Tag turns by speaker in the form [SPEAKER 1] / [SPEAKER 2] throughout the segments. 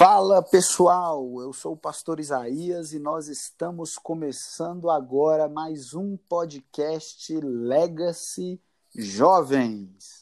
[SPEAKER 1] Fala pessoal, eu sou o pastor Isaías e nós estamos começando agora mais um podcast Legacy Jovens.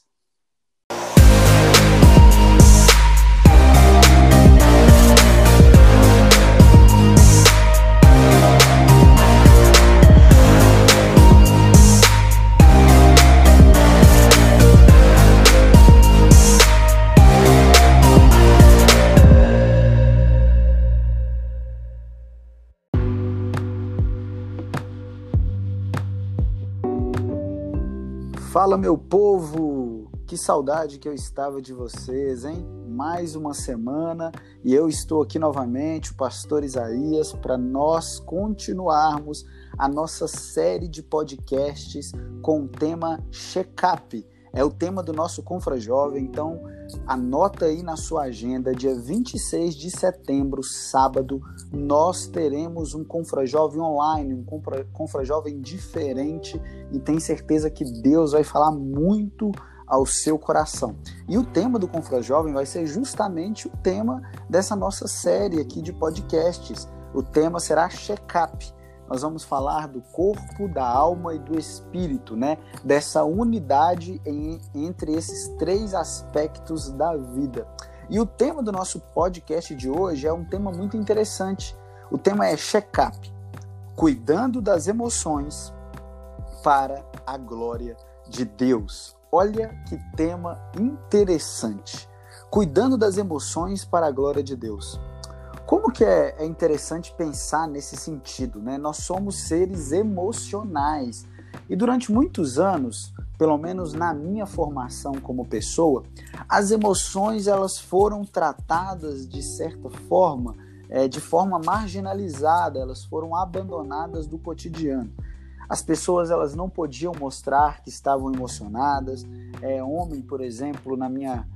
[SPEAKER 1] Fala, meu povo! Que saudade que eu estava de vocês, hein? Mais uma semana e eu estou aqui novamente, o pastor Isaías, para nós continuarmos a nossa série de podcasts com o tema Check-up é o tema do nosso Confra Jovem, então anota aí na sua agenda, dia 26 de setembro, sábado, nós teremos um Confra Jovem online, um Confra, Confra Jovem diferente e tem certeza que Deus vai falar muito ao seu coração. E o tema do Confra Jovem vai ser justamente o tema dessa nossa série aqui de podcasts. O tema será check-up nós vamos falar do corpo, da alma e do espírito, né? Dessa unidade em, entre esses três aspectos da vida. E o tema do nosso podcast de hoje é um tema muito interessante. O tema é check-up, cuidando das emoções para a glória de Deus. Olha que tema interessante. Cuidando das emoções para a glória de Deus. Como que é, é interessante pensar nesse sentido, né? Nós somos seres emocionais e durante muitos anos, pelo menos na minha formação como pessoa, as emoções elas foram tratadas de certa forma, é, de forma marginalizada, elas foram abandonadas do cotidiano. As pessoas elas não podiam mostrar que estavam emocionadas. É, homem, por exemplo, na minha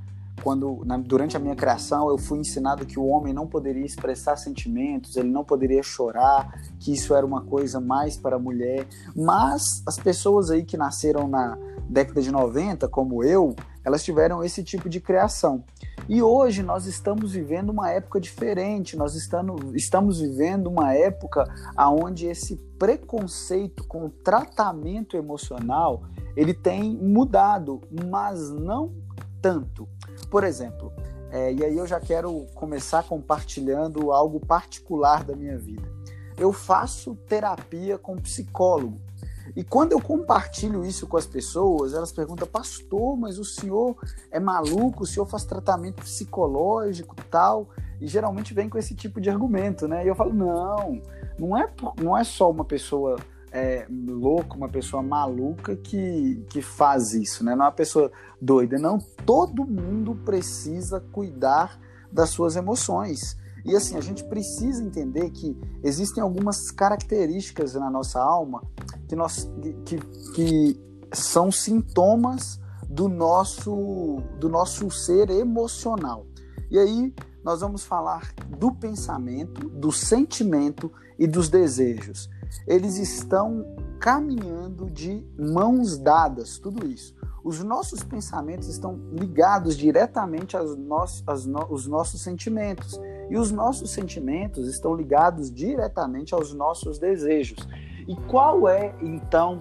[SPEAKER 1] quando na, durante a minha criação eu fui ensinado que o homem não poderia expressar sentimentos, ele não poderia chorar, que isso era uma coisa mais para a mulher. Mas as pessoas aí que nasceram na década de 90, como eu, elas tiveram esse tipo de criação. E hoje nós estamos vivendo uma época diferente, nós estamos, estamos vivendo uma época onde esse preconceito com o tratamento emocional ele tem mudado, mas não tanto. Por exemplo, é, e aí eu já quero começar compartilhando algo particular da minha vida. Eu faço terapia com psicólogo. E quando eu compartilho isso com as pessoas, elas perguntam, pastor, mas o senhor é maluco, o senhor faz tratamento psicológico tal? E geralmente vem com esse tipo de argumento, né? E eu falo, não, não é, não é só uma pessoa é, louco, uma pessoa maluca que, que faz isso, né? Não é uma pessoa doida, não. Todo mundo precisa cuidar das suas emoções. E assim, a gente precisa entender que existem algumas características na nossa alma que, nós, que, que são sintomas do nosso, do nosso ser emocional. E aí nós vamos falar do pensamento, do sentimento e dos desejos eles estão caminhando de mãos dadas, tudo isso. Os nossos pensamentos estão ligados diretamente aos nossos, aos no, os nossos sentimentos. E os nossos sentimentos estão ligados diretamente aos nossos desejos. E qual é, então,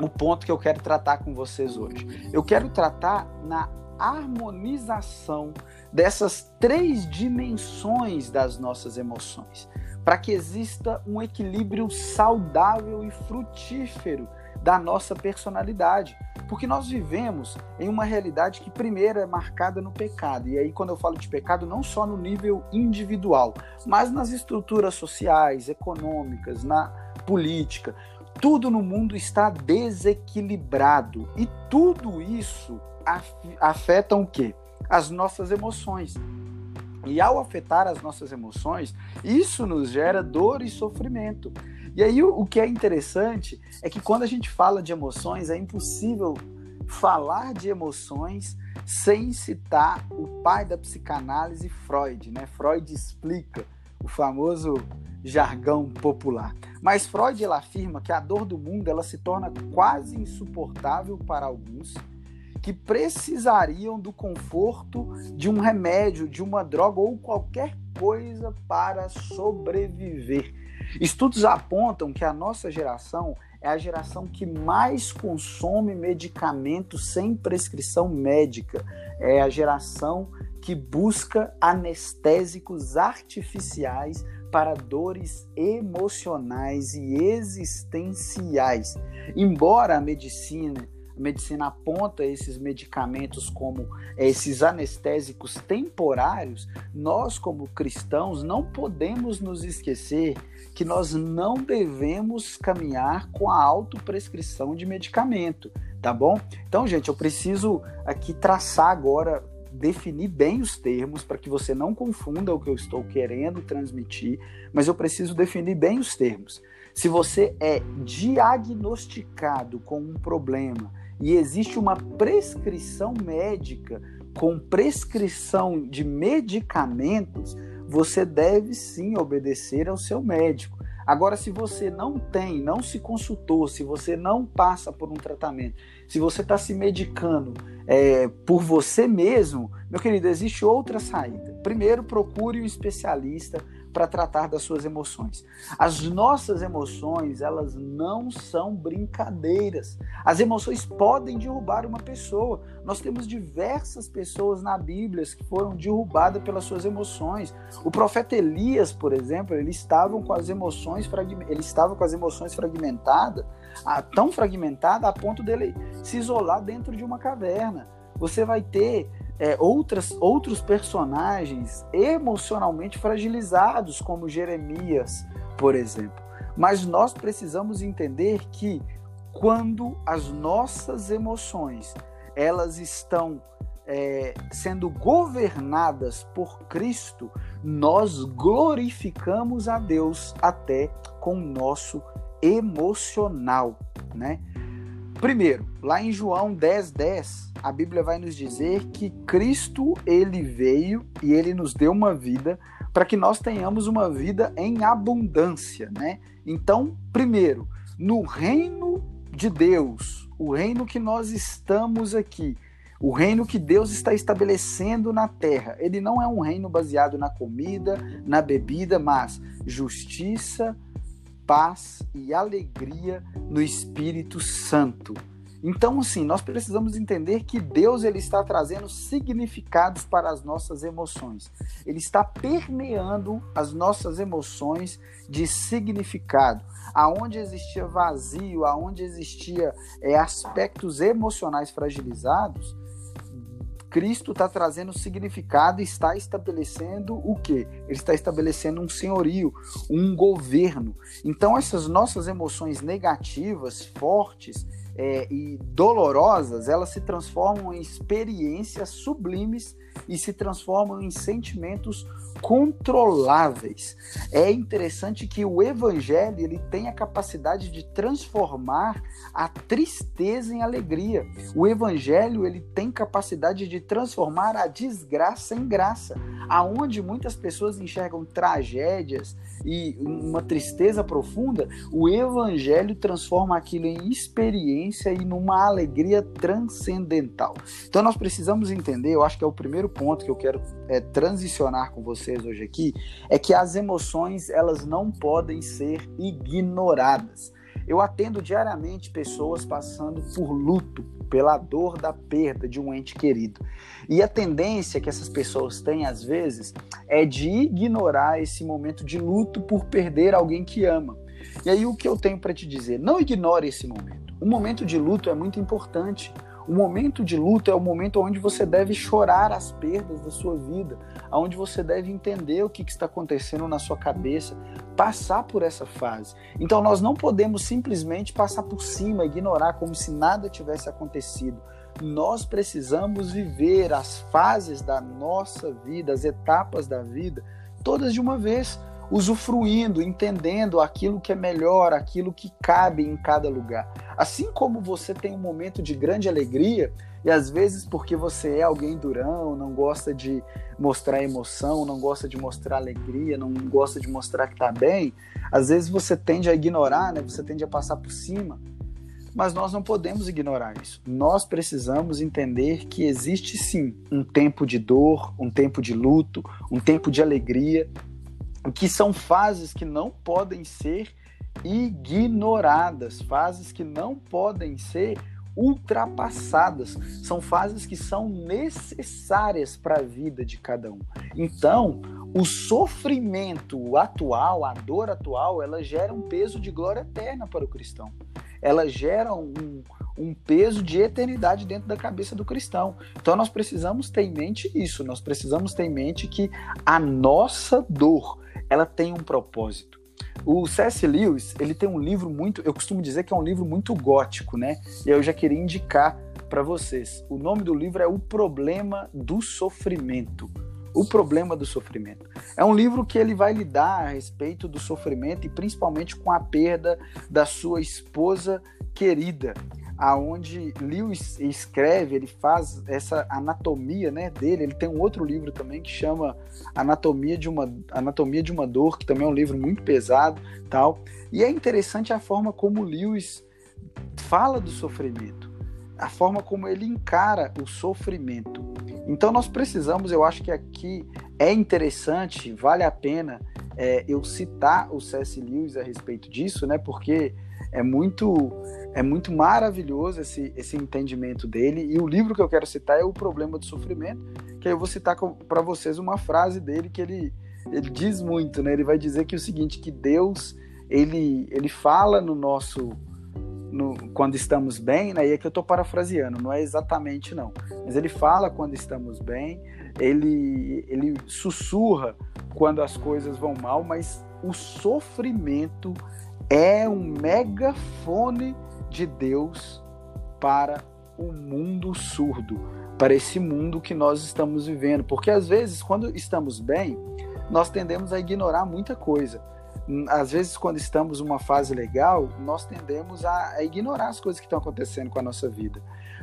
[SPEAKER 1] o ponto que eu quero tratar com vocês hoje? Eu quero tratar na harmonização dessas três dimensões das nossas emoções para que exista um equilíbrio saudável e frutífero da nossa personalidade. Porque nós vivemos em uma realidade que, primeiro, é marcada no pecado. E aí, quando eu falo de pecado, não só no nível individual, mas nas estruturas sociais, econômicas, na política. Tudo no mundo está desequilibrado. E tudo isso afeta o quê? As nossas emoções. E ao afetar as nossas emoções, isso nos gera dor e sofrimento. E aí o, o que é interessante é que quando a gente fala de emoções, é impossível falar de emoções sem citar o pai da psicanálise, Freud, né? Freud explica o famoso jargão popular. Mas Freud ela afirma que a dor do mundo ela se torna quase insuportável para alguns que precisariam do conforto de um remédio, de uma droga ou qualquer coisa para sobreviver. Estudos apontam que a nossa geração é a geração que mais consome medicamentos sem prescrição médica. É a geração que busca anestésicos artificiais para dores emocionais e existenciais. Embora a medicina medicina aponta esses medicamentos como é, esses anestésicos temporários, nós, como cristãos, não podemos nos esquecer que nós não devemos caminhar com a autoprescrição de medicamento, tá bom? Então, gente, eu preciso aqui traçar agora definir bem os termos para que você não confunda o que eu estou querendo transmitir, mas eu preciso definir bem os termos. Se você é diagnosticado com um problema e existe uma prescrição médica com prescrição de medicamentos, você deve sim obedecer ao seu médico. Agora, se você não tem, não se consultou, se você não passa por um tratamento, se você está se medicando é, por você mesmo, meu querido, existe outra saída. Primeiro, procure um especialista para tratar das suas emoções. As nossas emoções, elas não são brincadeiras. As emoções podem derrubar uma pessoa. Nós temos diversas pessoas na Bíblia que foram derrubadas pelas suas emoções. O profeta Elias, por exemplo, ele estava com as emoções ele estava com as emoções fragmentadas, tão fragmentada a ponto dele se isolar dentro de uma caverna. Você vai ter é, outras, outros personagens emocionalmente fragilizados, como Jeremias, por exemplo. Mas nós precisamos entender que quando as nossas emoções elas estão é, sendo governadas por Cristo, nós glorificamos a Deus até com o nosso emocional, né? Primeiro, lá em João 10, 10, a Bíblia vai nos dizer que Cristo, ele veio e ele nos deu uma vida para que nós tenhamos uma vida em abundância, né? Então, primeiro, no reino de Deus, o reino que nós estamos aqui, o reino que Deus está estabelecendo na terra, ele não é um reino baseado na comida, na bebida, mas justiça, paz e alegria no Espírito Santo. Então, assim, nós precisamos entender que Deus ele está trazendo significados para as nossas emoções. Ele está permeando as nossas emoções de significado. Aonde existia vazio, aonde existia é, aspectos emocionais fragilizados, Cristo está trazendo significado e está estabelecendo o quê? Ele está estabelecendo um senhorio, um governo. Então, essas nossas emoções negativas, fortes é, e dolorosas, elas se transformam em experiências sublimes e se transformam em sentimentos controláveis. É interessante que o evangelho ele tem a capacidade de transformar a tristeza em alegria. O evangelho ele tem capacidade de transformar a desgraça em graça. Aonde muitas pessoas enxergam tragédias e uma tristeza profunda, o evangelho transforma aquilo em experiência e numa alegria transcendental. Então nós precisamos entender, eu acho que é o primeiro ponto que eu quero é, transicionar com vocês hoje aqui, é que as emoções elas não podem ser ignoradas. Eu atendo diariamente pessoas passando por luto, pela dor da perda de um ente querido. E a tendência que essas pessoas têm, às vezes, é de ignorar esse momento de luto por perder alguém que ama. E aí, o que eu tenho para te dizer? Não ignore esse momento. O momento de luto é muito importante. O momento de luto é o momento onde você deve chorar as perdas da sua vida, onde você deve entender o que, que está acontecendo na sua cabeça, passar por essa fase. Então nós não podemos simplesmente passar por cima, ignorar como se nada tivesse acontecido. Nós precisamos viver as fases da nossa vida, as etapas da vida, todas de uma vez usufruindo, entendendo aquilo que é melhor, aquilo que cabe em cada lugar. Assim como você tem um momento de grande alegria, e às vezes porque você é alguém durão, não gosta de mostrar emoção, não gosta de mostrar alegria, não gosta de mostrar que está bem, às vezes você tende a ignorar, né? Você tende a passar por cima. mas nós não podemos ignorar isso. Nós precisamos entender que existe sim um tempo de dor, um tempo de luto, um tempo de alegria, que são fases que não podem ser ignoradas, fases que não podem ser ultrapassadas, são fases que são necessárias para a vida de cada um. Então, o sofrimento atual, a dor atual, ela gera um peso de glória eterna para o cristão. Ela gera um, um peso de eternidade dentro da cabeça do cristão. Então nós precisamos ter em mente isso, nós precisamos ter em mente que a nossa dor, ela tem um propósito. O C.S. Lewis, ele tem um livro muito, eu costumo dizer que é um livro muito gótico, né? E eu já queria indicar para vocês. O nome do livro é O Problema do Sofrimento. O Problema do Sofrimento. É um livro que ele vai lidar a respeito do sofrimento e principalmente com a perda da sua esposa querida aonde Lewis escreve, ele faz essa anatomia, né, dele. Ele tem um outro livro também que chama Anatomia de uma Anatomia de uma Dor, que também é um livro muito pesado, tal. E é interessante a forma como Lewis fala do sofrimento, a forma como ele encara o sofrimento. Então nós precisamos, eu acho que aqui é interessante, vale a pena é, eu citar o C.S. Lewis a respeito disso, né? Porque é muito é muito maravilhoso esse, esse entendimento dele. E o livro que eu quero citar é O Problema do Sofrimento, que eu vou citar para vocês uma frase dele que ele, ele diz muito, né? Ele vai dizer que é o seguinte, que Deus, ele, ele fala no nosso... No, quando estamos bem, né? E é que eu estou parafraseando, não é exatamente não. Mas ele fala quando estamos bem, ele, ele sussurra quando as coisas vão mal, mas o sofrimento é um megafone de Deus para o mundo surdo, para esse mundo que nós estamos vivendo. Porque às vezes, quando estamos bem, nós tendemos a ignorar muita coisa. Às vezes, quando estamos numa fase legal, nós tendemos a, a ignorar as coisas que estão acontecendo com a nossa vida.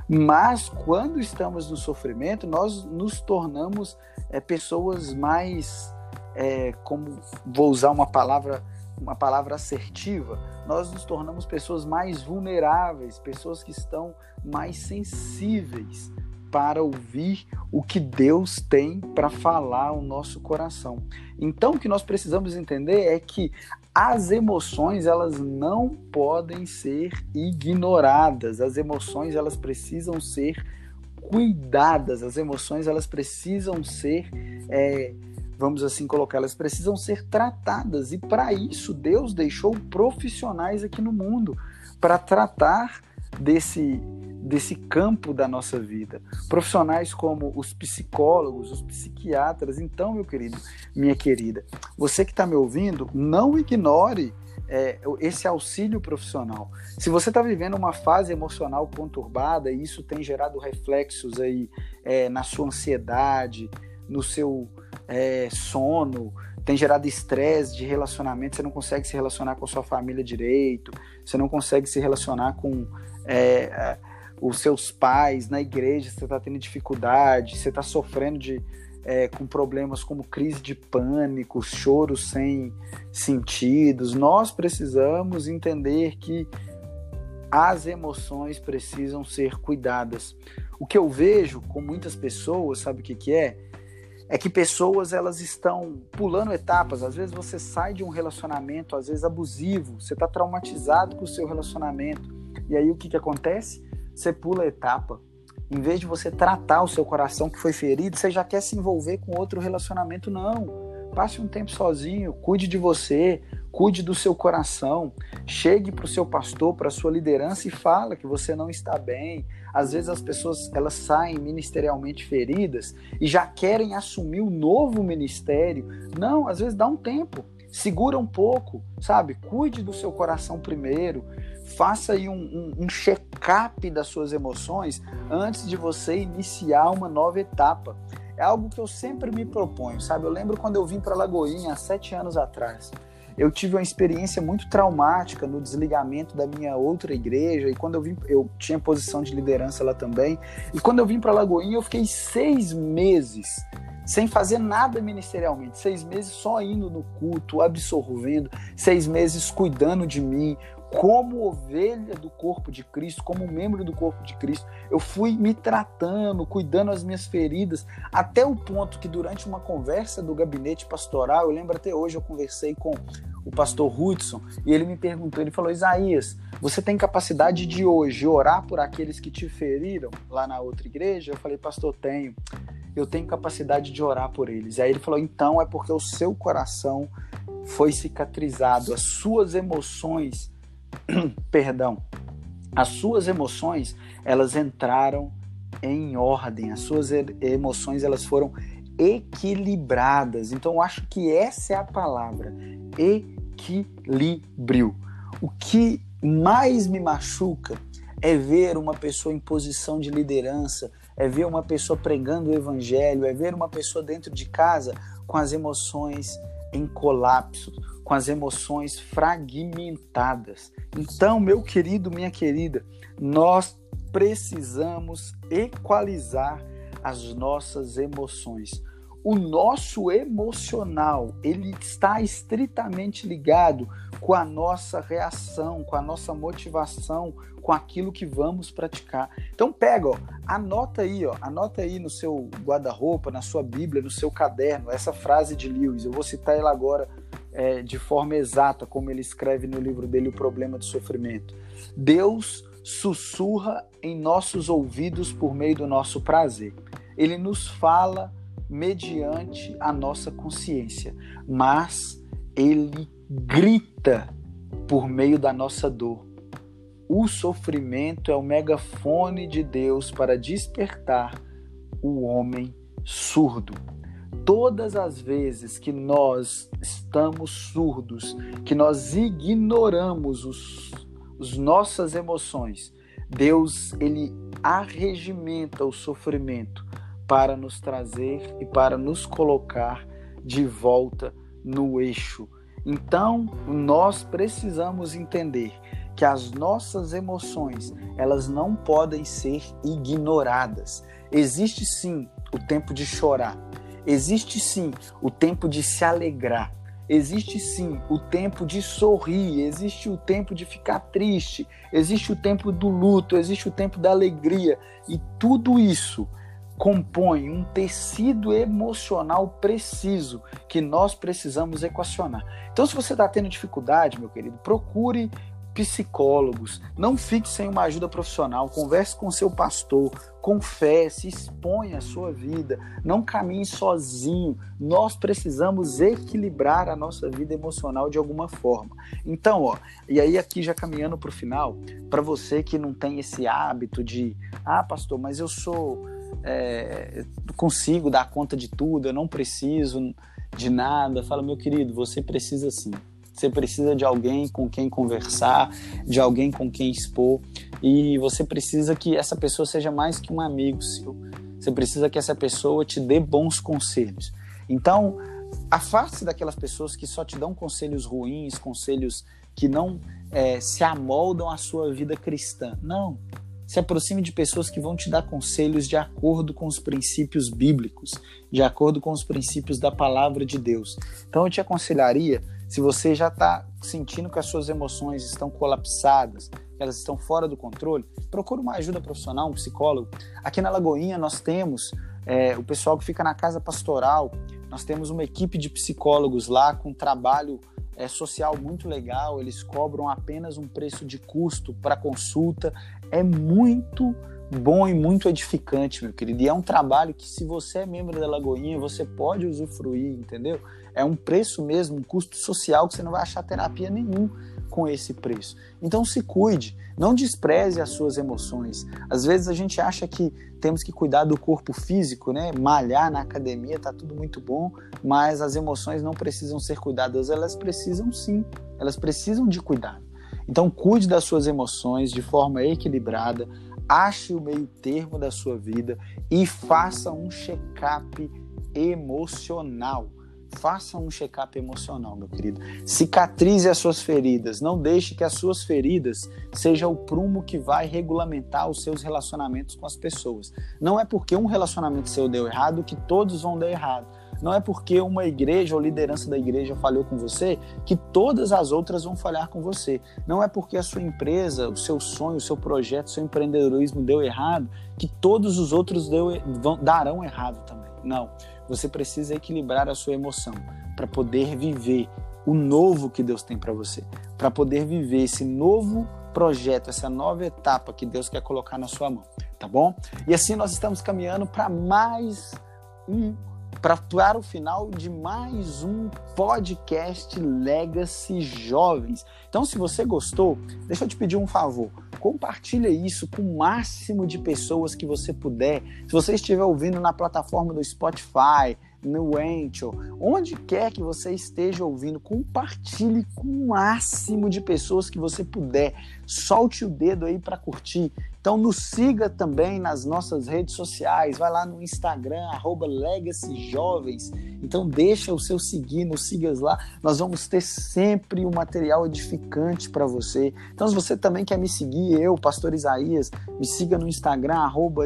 [SPEAKER 1] Mas quando estamos no sofrimento, nós nos tornamos é, pessoas mais, é, como vou usar uma palavra uma palavra assertiva, nós nos tornamos pessoas mais vulneráveis, pessoas que estão mais sensíveis para ouvir o que Deus tem para falar ao nosso coração. Então, o que nós precisamos entender é que as emoções elas não podem ser ignoradas. As emoções elas precisam ser cuidadas. As emoções elas precisam ser é, vamos assim colocar, elas precisam ser tratadas. E para isso, Deus deixou profissionais aqui no mundo para tratar desse, desse campo da nossa vida. Profissionais como os psicólogos, os psiquiatras. Então, meu querido, minha querida, você que está me ouvindo, não ignore. É, esse auxílio profissional. Se você está vivendo uma fase emocional conturbada e isso tem gerado reflexos aí é, na sua ansiedade, no seu é, sono, tem gerado estresse de relacionamento, você não consegue se relacionar com sua família direito, você não consegue se relacionar com é, os seus pais na igreja, você está tendo dificuldade, você está sofrendo de, é, com problemas como crise de pânico, choro sem sentidos. Nós precisamos entender que as emoções precisam ser cuidadas. O que eu vejo com muitas pessoas, sabe o que, que é? É que pessoas elas estão pulando etapas. Às vezes você sai de um relacionamento, às vezes abusivo, você está traumatizado com o seu relacionamento. E aí o que, que acontece? Você pula a etapa. Em vez de você tratar o seu coração que foi ferido, você já quer se envolver com outro relacionamento. Não. Passe um tempo sozinho, cuide de você, cuide do seu coração, chegue para o seu pastor, para a sua liderança e fala que você não está bem. Às vezes as pessoas elas saem ministerialmente feridas e já querem assumir o um novo ministério. Não, às vezes dá um tempo, segura um pouco, sabe? Cuide do seu coração primeiro, faça aí um, um, um check-up das suas emoções antes de você iniciar uma nova etapa. É algo que eu sempre me proponho, sabe? Eu lembro quando eu vim para Lagoinha há sete anos atrás eu tive uma experiência muito traumática no desligamento da minha outra igreja e quando eu vim, eu tinha posição de liderança lá também. E quando eu vim para Lagoinha, eu fiquei seis meses sem fazer nada ministerialmente, seis meses só indo no culto, absorvendo, seis meses cuidando de mim, como ovelha do corpo de Cristo, como membro do corpo de Cristo, eu fui me tratando, cuidando das minhas feridas, até o ponto que durante uma conversa do gabinete pastoral, eu lembro até hoje, eu conversei com o pastor Hudson, e ele me perguntou, ele falou, Isaías, você tem capacidade de hoje orar por aqueles que te feriram lá na outra igreja? Eu falei, pastor, tenho. Eu tenho capacidade de orar por eles. Aí ele falou, então é porque o seu coração foi cicatrizado, as suas emoções perdão, as suas emoções, elas entraram em ordem, as suas emoções, elas foram equilibradas. Então, eu acho que essa é a palavra, equilíbrio. O que mais me machuca é ver uma pessoa em posição de liderança, é ver uma pessoa pregando o evangelho, é ver uma pessoa dentro de casa com as emoções em colapso, com as emoções fragmentadas. Então, meu querido, minha querida, nós precisamos equalizar as nossas emoções. O nosso emocional, ele está estritamente ligado com a nossa reação, com a nossa motivação, com aquilo que vamos praticar. Então pega, ó, anota aí, ó, anota aí no seu guarda-roupa, na sua Bíblia, no seu caderno, essa frase de Lewis. Eu vou citar ela agora é, de forma exata, como ele escreve no livro dele, O Problema do Sofrimento. Deus sussurra em nossos ouvidos por meio do nosso prazer. Ele nos fala mediante a nossa consciência, mas ele grita por meio da nossa dor. O sofrimento é o megafone de Deus para despertar o homem surdo todas as vezes que nós estamos surdos, que nós ignoramos os, os nossas emoções, Deus ele arregimenta o sofrimento para nos trazer e para nos colocar de volta no eixo. Então, nós precisamos entender que as nossas emoções, elas não podem ser ignoradas. Existe sim o tempo de chorar, Existe sim o tempo de se alegrar, existe sim o tempo de sorrir, existe o tempo de ficar triste, existe o tempo do luto, existe o tempo da alegria, e tudo isso compõe um tecido emocional preciso que nós precisamos equacionar. Então, se você está tendo dificuldade, meu querido, procure psicólogos, não fique sem uma ajuda profissional, converse com seu pastor, confesse, exponha a sua vida, não caminhe sozinho. Nós precisamos equilibrar a nossa vida emocional de alguma forma. Então, ó, e aí aqui já caminhando para o final, para você que não tem esse hábito de, ah, pastor, mas eu sou, é, consigo dar conta de tudo, eu não preciso de nada. Fala, meu querido, você precisa sim. Você precisa de alguém com quem conversar, de alguém com quem expor, e você precisa que essa pessoa seja mais que um amigo seu. Você precisa que essa pessoa te dê bons conselhos. Então, afaste daquelas pessoas que só te dão conselhos ruins, conselhos que não é, se amoldam à sua vida cristã. Não. Se aproxime de pessoas que vão te dar conselhos de acordo com os princípios bíblicos, de acordo com os princípios da palavra de Deus. Então, eu te aconselharia se você já está sentindo que as suas emoções estão colapsadas, elas estão fora do controle, procure uma ajuda profissional, um psicólogo. Aqui na Lagoinha nós temos é, o pessoal que fica na casa pastoral, nós temos uma equipe de psicólogos lá com trabalho é, social muito legal, eles cobram apenas um preço de custo para consulta, é muito bom e muito edificante, meu querido. E é um trabalho que, se você é membro da Lagoinha, você pode usufruir, entendeu? É um preço mesmo, um custo social que você não vai achar terapia nenhum com esse preço. Então se cuide, não despreze as suas emoções. Às vezes a gente acha que temos que cuidar do corpo físico, né? Malhar na academia tá tudo muito bom, mas as emoções não precisam ser cuidadas, elas precisam sim, elas precisam de cuidado. Então cuide das suas emoções de forma equilibrada, ache o meio termo da sua vida e faça um check-up emocional. Faça um check-up emocional, meu querido. Cicatrize as suas feridas. Não deixe que as suas feridas sejam o prumo que vai regulamentar os seus relacionamentos com as pessoas. Não é porque um relacionamento seu deu errado que todos vão dar errado. Não é porque uma igreja ou liderança da igreja falhou com você que todas as outras vão falhar com você. Não é porque a sua empresa, o seu sonho, o seu projeto, o seu empreendedorismo deu errado que todos os outros deu, vão, darão errado também. Não. Você precisa equilibrar a sua emoção para poder viver o novo que Deus tem para você, para poder viver esse novo projeto, essa nova etapa que Deus quer colocar na sua mão, tá bom? E assim nós estamos caminhando para mais um para o final de mais um podcast Legacy Jovens. Então, se você gostou, deixa eu te pedir um favor. Compartilha isso com o máximo de pessoas que você puder. Se você estiver ouvindo na plataforma do Spotify, no Anchor, onde quer que você esteja ouvindo, compartilhe com o máximo de pessoas que você puder. Solte o dedo aí para curtir. Então nos siga também nas nossas redes sociais, vai lá no Instagram, arroba Jovens. Então deixa o seu seguir, nos sigas lá. Nós vamos ter sempre um material edificante para você. Então se você também quer me seguir, eu, Pastor Isaías, me siga no Instagram, arroba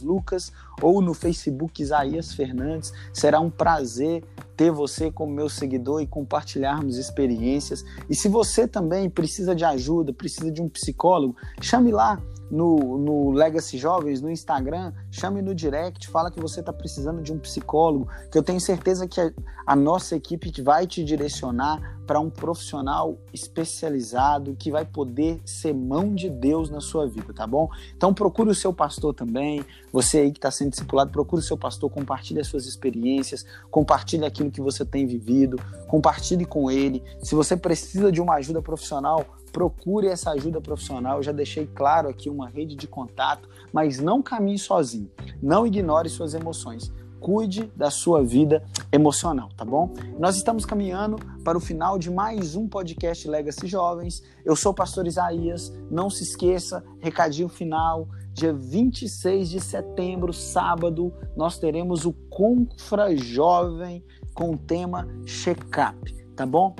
[SPEAKER 1] Lucas, ou no Facebook Isaías Fernandes. Será um prazer ter você como meu seguidor e compartilharmos experiências. E se você também precisa de ajuda, precisa de um psicólogo, chame lá no, no Legacy Jovens, no Instagram, chame no direct, fala que você está precisando de um psicólogo, que eu tenho certeza que a, a nossa equipe vai te direcionar para um profissional especializado que vai poder ser mão de Deus na sua vida, tá bom? Então procure o seu pastor também, você aí que está sendo discipulado, procure o seu pastor, compartilhe as suas experiências, compartilhe aquilo que você tem vivido, compartilhe com ele. Se você precisa de uma ajuda profissional, procure essa ajuda profissional. Eu já deixei claro aqui uma rede de contato, mas não caminhe sozinho. Não ignore suas emoções. Cuide da sua vida emocional, tá bom? Nós estamos caminhando para o final de mais um podcast Legacy Jovens. Eu sou o pastor Isaías. Não se esqueça, recadinho final. Dia 26 de setembro, sábado, nós teremos o Confra Jovem com o tema Check-up tá bom?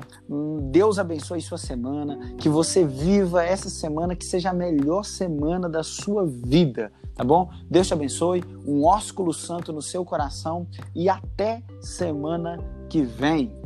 [SPEAKER 1] Deus abençoe sua semana, que você viva essa semana que seja a melhor semana da sua vida, tá bom? Deus te abençoe, um ósculo santo no seu coração e até semana que vem.